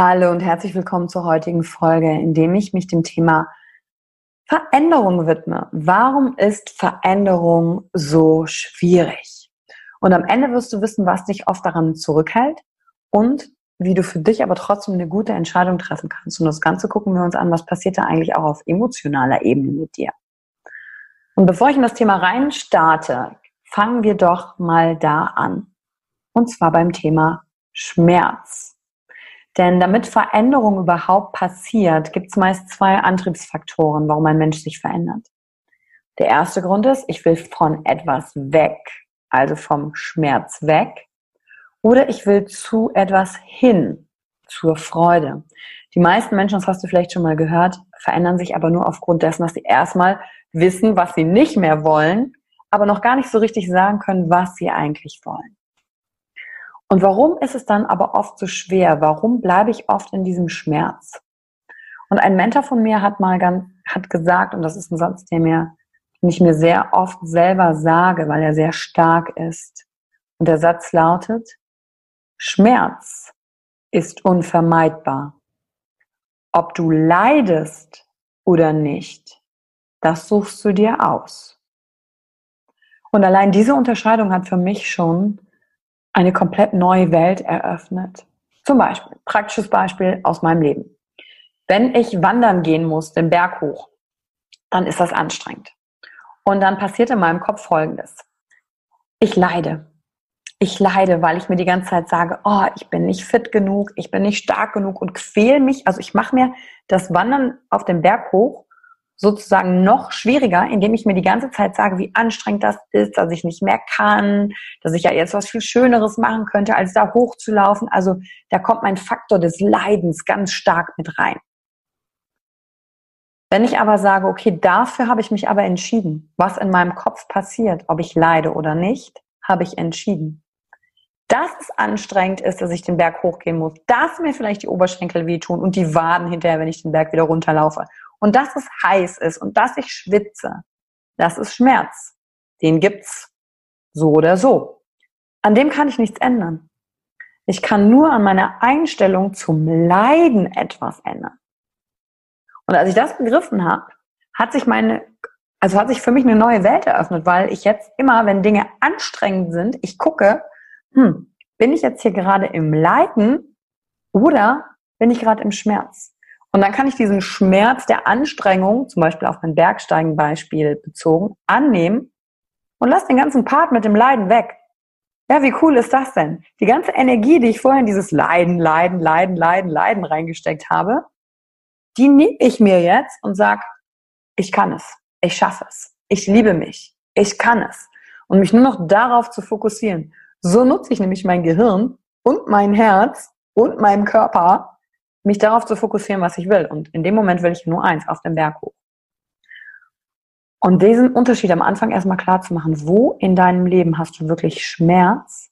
Hallo und herzlich willkommen zur heutigen Folge, in dem ich mich dem Thema Veränderung widme. Warum ist Veränderung so schwierig? Und am Ende wirst du wissen, was dich oft daran zurückhält und wie du für dich aber trotzdem eine gute Entscheidung treffen kannst. Und das Ganze gucken wir uns an, was passiert da eigentlich auch auf emotionaler Ebene mit dir. Und bevor ich in das Thema rein starte, fangen wir doch mal da an. Und zwar beim Thema Schmerz. Denn damit Veränderung überhaupt passiert, gibt es meist zwei Antriebsfaktoren, warum ein Mensch sich verändert. Der erste Grund ist, ich will von etwas weg, also vom Schmerz weg, oder ich will zu etwas hin, zur Freude. Die meisten Menschen, das hast du vielleicht schon mal gehört, verändern sich aber nur aufgrund dessen, dass sie erstmal wissen, was sie nicht mehr wollen, aber noch gar nicht so richtig sagen können, was sie eigentlich wollen. Und warum ist es dann aber oft so schwer? Warum bleibe ich oft in diesem Schmerz? Und ein Mentor von mir hat mal ganz, hat gesagt, und das ist ein Satz, der mir, den ich mir sehr oft selber sage, weil er sehr stark ist. Und der Satz lautet, Schmerz ist unvermeidbar. Ob du leidest oder nicht, das suchst du dir aus. Und allein diese Unterscheidung hat für mich schon eine komplett neue Welt eröffnet. Zum Beispiel, praktisches Beispiel aus meinem Leben. Wenn ich wandern gehen muss, den Berg hoch, dann ist das anstrengend. Und dann passiert in meinem Kopf Folgendes. Ich leide. Ich leide, weil ich mir die ganze Zeit sage, oh, ich bin nicht fit genug, ich bin nicht stark genug und quäl mich. Also ich mache mir das Wandern auf den Berg hoch sozusagen noch schwieriger, indem ich mir die ganze Zeit sage, wie anstrengend das ist, dass ich nicht mehr kann, dass ich ja jetzt was viel Schöneres machen könnte, als da hochzulaufen. Also da kommt mein Faktor des Leidens ganz stark mit rein. Wenn ich aber sage, okay, dafür habe ich mich aber entschieden, was in meinem Kopf passiert, ob ich leide oder nicht, habe ich entschieden. Dass es anstrengend ist, dass ich den Berg hochgehen muss, dass mir vielleicht die Oberschenkel wehtun und die Waden hinterher, wenn ich den Berg wieder runterlaufe und dass es heiß ist und dass ich schwitze, das ist Schmerz. Den gibt's so oder so. An dem kann ich nichts ändern. Ich kann nur an meiner Einstellung zum Leiden etwas ändern. Und als ich das begriffen habe, hat sich meine Also hat sich für mich eine neue Welt eröffnet, weil ich jetzt immer, wenn Dinge anstrengend sind, ich gucke, hm, bin ich jetzt hier gerade im Leiden oder bin ich gerade im Schmerz? Und dann kann ich diesen Schmerz der Anstrengung, zum Beispiel auf mein Bergsteigen-Beispiel bezogen, annehmen und lass den ganzen Part mit dem Leiden weg. Ja, wie cool ist das denn? Die ganze Energie, die ich vorher in dieses Leiden, Leiden, Leiden, Leiden, Leiden reingesteckt habe, die nehme ich mir jetzt und sag, ich kann es, ich schaffe es, ich liebe mich, ich kann es. Und mich nur noch darauf zu fokussieren. So nutze ich nämlich mein Gehirn und mein Herz und meinen Körper, mich darauf zu fokussieren, was ich will. Und in dem Moment will ich nur eins, auf den Berg hoch. Und diesen Unterschied am Anfang erstmal klar zu machen, wo in deinem Leben hast du wirklich Schmerz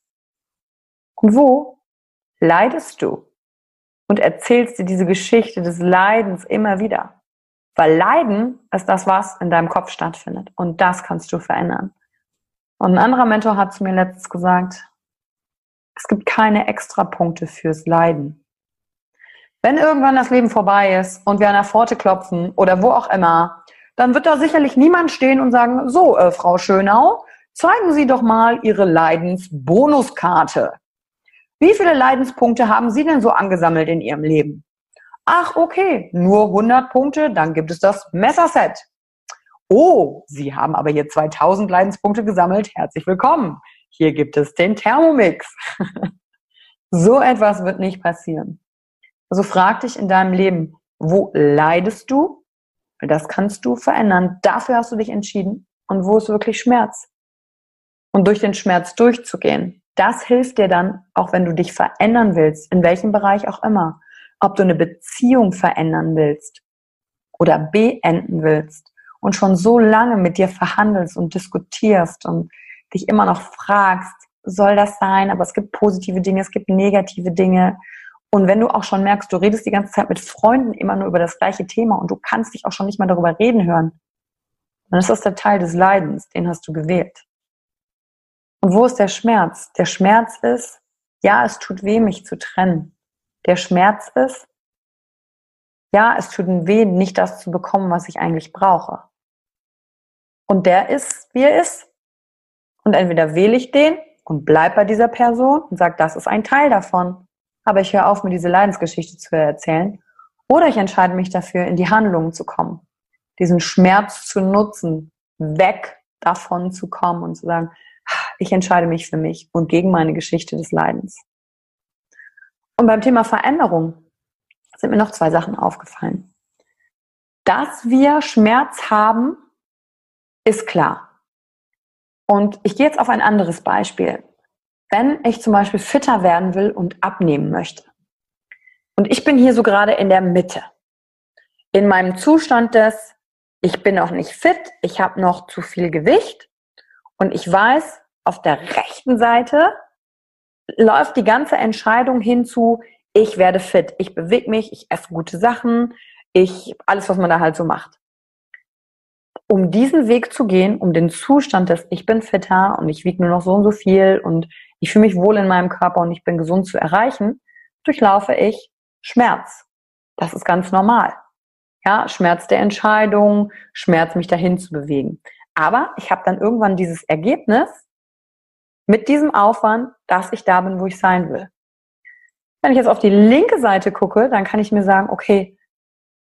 und wo leidest du und erzählst dir diese Geschichte des Leidens immer wieder. Weil Leiden ist das, was in deinem Kopf stattfindet. Und das kannst du verändern. Und ein anderer Mentor hat zu mir letztens gesagt, es gibt keine Extrapunkte fürs Leiden. Wenn irgendwann das Leben vorbei ist und wir an der Pforte klopfen oder wo auch immer dann wird da sicherlich niemand stehen und sagen, so, äh, Frau Schönau, zeigen Sie doch mal Ihre Leidensbonuskarte. Wie viele Leidenspunkte haben Sie denn so angesammelt in Ihrem Leben? Ach, okay, nur 100 Punkte, dann gibt es das Messerset. Oh, Sie haben aber hier 2000 Leidenspunkte gesammelt. Herzlich willkommen. Hier gibt es den Thermomix. so etwas wird nicht passieren. Also frag dich in deinem Leben, wo leidest du das kannst du verändern. Dafür hast du dich entschieden. Und wo ist wirklich Schmerz? Und durch den Schmerz durchzugehen, das hilft dir dann, auch wenn du dich verändern willst, in welchem Bereich auch immer. Ob du eine Beziehung verändern willst oder beenden willst und schon so lange mit dir verhandelst und diskutierst und dich immer noch fragst, soll das sein? Aber es gibt positive Dinge, es gibt negative Dinge. Und wenn du auch schon merkst, du redest die ganze Zeit mit Freunden immer nur über das gleiche Thema und du kannst dich auch schon nicht mal darüber reden hören, dann ist das der Teil des Leidens, den hast du gewählt. Und wo ist der Schmerz? Der Schmerz ist, ja, es tut weh, mich zu trennen. Der Schmerz ist, ja, es tut weh, nicht das zu bekommen, was ich eigentlich brauche. Und der ist, wie er ist. Und entweder wähle ich den und bleib bei dieser Person und sage, das ist ein Teil davon aber ich höre auf, mir diese Leidensgeschichte zu erzählen. Oder ich entscheide mich dafür, in die Handlungen zu kommen, diesen Schmerz zu nutzen, weg davon zu kommen und zu sagen, ich entscheide mich für mich und gegen meine Geschichte des Leidens. Und beim Thema Veränderung sind mir noch zwei Sachen aufgefallen. Dass wir Schmerz haben, ist klar. Und ich gehe jetzt auf ein anderes Beispiel wenn ich zum Beispiel fitter werden will und abnehmen möchte. Und ich bin hier so gerade in der Mitte. In meinem Zustand des, ich bin noch nicht fit, ich habe noch zu viel Gewicht und ich weiß, auf der rechten Seite läuft die ganze Entscheidung hinzu, ich werde fit, ich bewege mich, ich esse gute Sachen, ich, alles, was man da halt so macht um diesen Weg zu gehen, um den Zustand des Ich bin fitter und ich wiege nur noch so und so viel und ich fühle mich wohl in meinem Körper und ich bin gesund zu erreichen, durchlaufe ich Schmerz. Das ist ganz normal. Ja, Schmerz der Entscheidung, Schmerz, mich dahin zu bewegen. Aber ich habe dann irgendwann dieses Ergebnis mit diesem Aufwand, dass ich da bin, wo ich sein will. Wenn ich jetzt auf die linke Seite gucke, dann kann ich mir sagen, okay,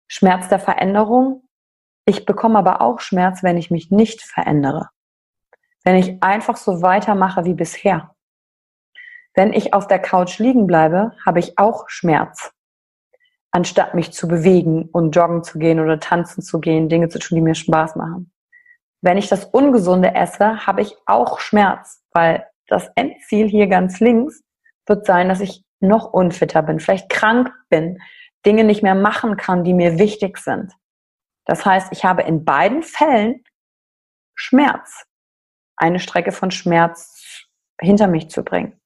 Schmerz der Veränderung, ich bekomme aber auch Schmerz, wenn ich mich nicht verändere. Wenn ich einfach so weitermache wie bisher. Wenn ich auf der Couch liegen bleibe, habe ich auch Schmerz. Anstatt mich zu bewegen und joggen zu gehen oder tanzen zu gehen, Dinge zu tun, die mir Spaß machen. Wenn ich das Ungesunde esse, habe ich auch Schmerz, weil das Endziel hier ganz links wird sein, dass ich noch unfitter bin, vielleicht krank bin, Dinge nicht mehr machen kann, die mir wichtig sind. Das heißt, ich habe in beiden Fällen Schmerz, eine Strecke von Schmerz hinter mich zu bringen.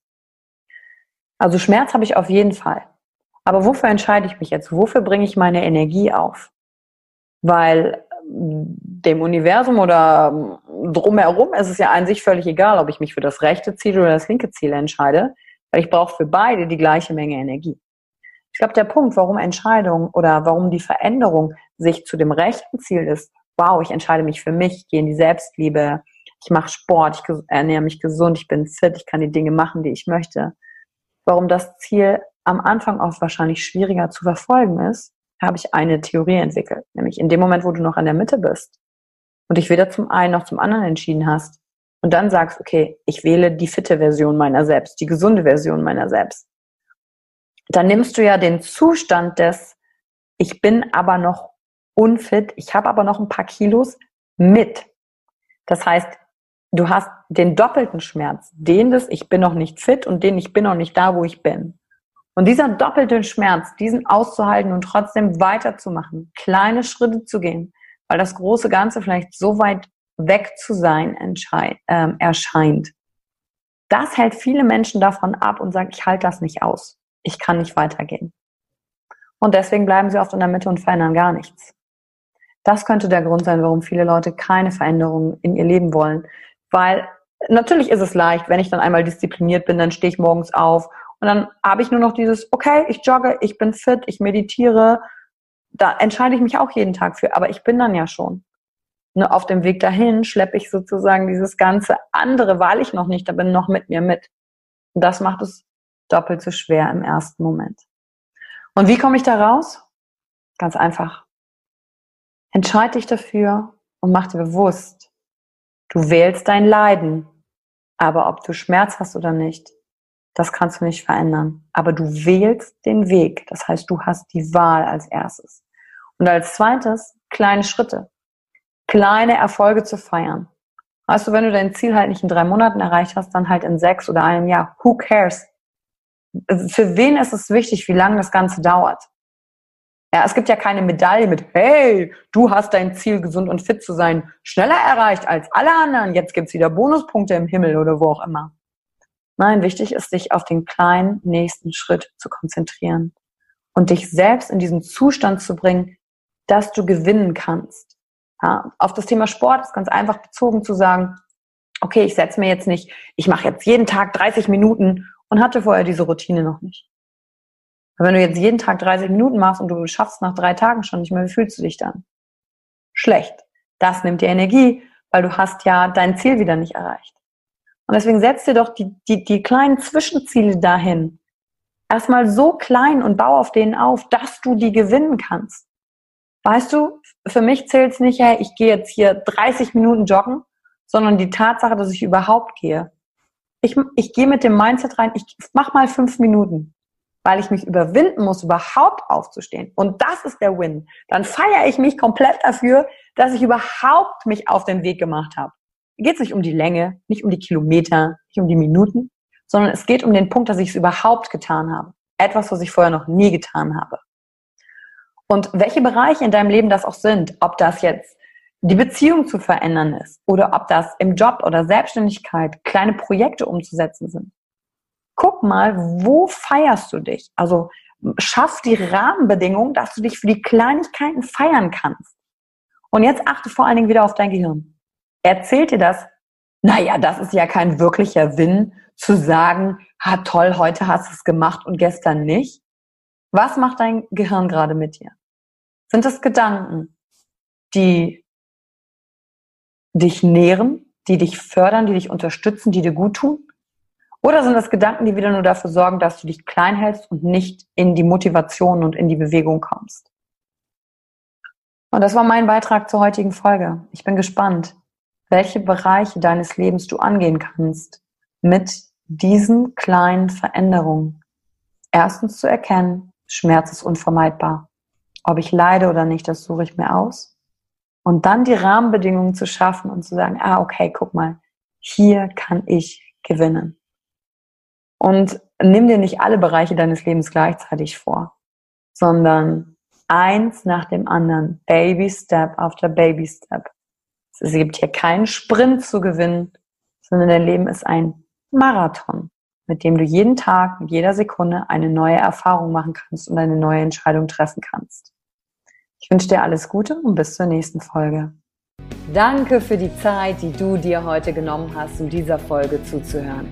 Also Schmerz habe ich auf jeden Fall. Aber wofür entscheide ich mich jetzt? Wofür bringe ich meine Energie auf? Weil ähm, dem Universum oder ähm, drumherum ist es ja an sich völlig egal, ob ich mich für das rechte Ziel oder das linke Ziel entscheide, weil ich brauche für beide die gleiche Menge Energie. Ich glaube, der Punkt, warum Entscheidung oder warum die Veränderung sich zu dem rechten Ziel ist wow, ich entscheide mich für mich, ich gehe in die Selbstliebe, ich mache Sport, ich ernähre mich gesund, ich bin fit, ich kann die Dinge machen, die ich möchte. Warum das Ziel am Anfang auch wahrscheinlich schwieriger zu verfolgen ist, habe ich eine Theorie entwickelt. Nämlich in dem Moment, wo du noch in der Mitte bist und dich weder zum einen noch zum anderen entschieden hast und dann sagst, okay, ich wähle die fitte Version meiner selbst, die gesunde Version meiner selbst, dann nimmst du ja den Zustand des, ich bin aber noch unfit, ich habe aber noch ein paar Kilos mit. Das heißt, du hast den doppelten Schmerz, den des ich bin noch nicht fit und den ich bin noch nicht da, wo ich bin. Und dieser doppelte Schmerz, diesen auszuhalten und trotzdem weiterzumachen, kleine Schritte zu gehen, weil das große Ganze vielleicht so weit weg zu sein äh, erscheint. Das hält viele Menschen davon ab und sagen, ich halte das nicht aus. Ich kann nicht weitergehen. Und deswegen bleiben sie oft in der Mitte und verändern gar nichts. Das könnte der Grund sein, warum viele Leute keine Veränderungen in ihr Leben wollen. Weil natürlich ist es leicht, wenn ich dann einmal diszipliniert bin, dann stehe ich morgens auf und dann habe ich nur noch dieses, okay, ich jogge, ich bin fit, ich meditiere. Da entscheide ich mich auch jeden Tag für, aber ich bin dann ja schon. Nur auf dem Weg dahin schleppe ich sozusagen dieses ganze andere, weil ich noch nicht da bin, noch mit mir mit. Und das macht es doppelt so schwer im ersten Moment. Und wie komme ich da raus? Ganz einfach. Entscheide dich dafür und mach dir bewusst, du wählst dein Leiden. Aber ob du Schmerz hast oder nicht, das kannst du nicht verändern. Aber du wählst den Weg. Das heißt, du hast die Wahl als erstes. Und als zweites, kleine Schritte. Kleine Erfolge zu feiern. Weißt du, wenn du dein Ziel halt nicht in drei Monaten erreicht hast, dann halt in sechs oder einem Jahr. Who cares? Für wen ist es wichtig, wie lange das Ganze dauert? Ja, es gibt ja keine Medaille mit, hey, du hast dein Ziel, gesund und fit zu sein, schneller erreicht als alle anderen. Jetzt gibt's wieder Bonuspunkte im Himmel oder wo auch immer. Nein, wichtig ist, dich auf den kleinen nächsten Schritt zu konzentrieren und dich selbst in diesen Zustand zu bringen, dass du gewinnen kannst. Ja, auf das Thema Sport ist ganz einfach bezogen zu sagen, okay, ich setze mir jetzt nicht, ich mache jetzt jeden Tag 30 Minuten und hatte vorher diese Routine noch nicht. Aber wenn du jetzt jeden Tag 30 Minuten machst und du schaffst nach drei Tagen schon nicht mehr, wie fühlst du dich dann? Schlecht. Das nimmt dir Energie, weil du hast ja dein Ziel wieder nicht erreicht. Und deswegen setz dir doch die, die, die kleinen Zwischenziele dahin. Erstmal so klein und bau auf denen auf, dass du die gewinnen kannst. Weißt du, für mich zählt es nicht, hey, ich gehe jetzt hier 30 Minuten joggen, sondern die Tatsache, dass ich überhaupt gehe. Ich, ich gehe mit dem Mindset rein, ich mach mal fünf Minuten weil ich mich überwinden muss, überhaupt aufzustehen. Und das ist der Win. Dann feiere ich mich komplett dafür, dass ich überhaupt mich auf den Weg gemacht habe. Geht es nicht um die Länge, nicht um die Kilometer, nicht um die Minuten, sondern es geht um den Punkt, dass ich es überhaupt getan habe. Etwas, was ich vorher noch nie getan habe. Und welche Bereiche in deinem Leben das auch sind, ob das jetzt die Beziehung zu verändern ist oder ob das im Job oder Selbstständigkeit kleine Projekte umzusetzen sind mal, wo feierst du dich? Also schaff die Rahmenbedingungen, dass du dich für die Kleinigkeiten feiern kannst. Und jetzt achte vor allen Dingen wieder auf dein Gehirn. Erzählt dir das? Naja, das ist ja kein wirklicher Win, zu sagen, ha toll, heute hast du es gemacht und gestern nicht. Was macht dein Gehirn gerade mit dir? Sind es Gedanken, die dich nähren, die dich fördern, die dich unterstützen, die dir gut tun? Oder sind das Gedanken, die wieder nur dafür sorgen, dass du dich klein hältst und nicht in die Motivation und in die Bewegung kommst? Und das war mein Beitrag zur heutigen Folge. Ich bin gespannt, welche Bereiche deines Lebens du angehen kannst mit diesen kleinen Veränderungen. Erstens zu erkennen, Schmerz ist unvermeidbar. Ob ich leide oder nicht, das suche ich mir aus. Und dann die Rahmenbedingungen zu schaffen und zu sagen, ah, okay, guck mal, hier kann ich gewinnen. Und nimm dir nicht alle Bereiche deines Lebens gleichzeitig vor, sondern eins nach dem anderen, Baby Step after Baby Step. Es gibt hier keinen Sprint zu gewinnen, sondern dein Leben ist ein Marathon, mit dem du jeden Tag, mit jeder Sekunde eine neue Erfahrung machen kannst und eine neue Entscheidung treffen kannst. Ich wünsche dir alles Gute und bis zur nächsten Folge. Danke für die Zeit, die du dir heute genommen hast, um dieser Folge zuzuhören.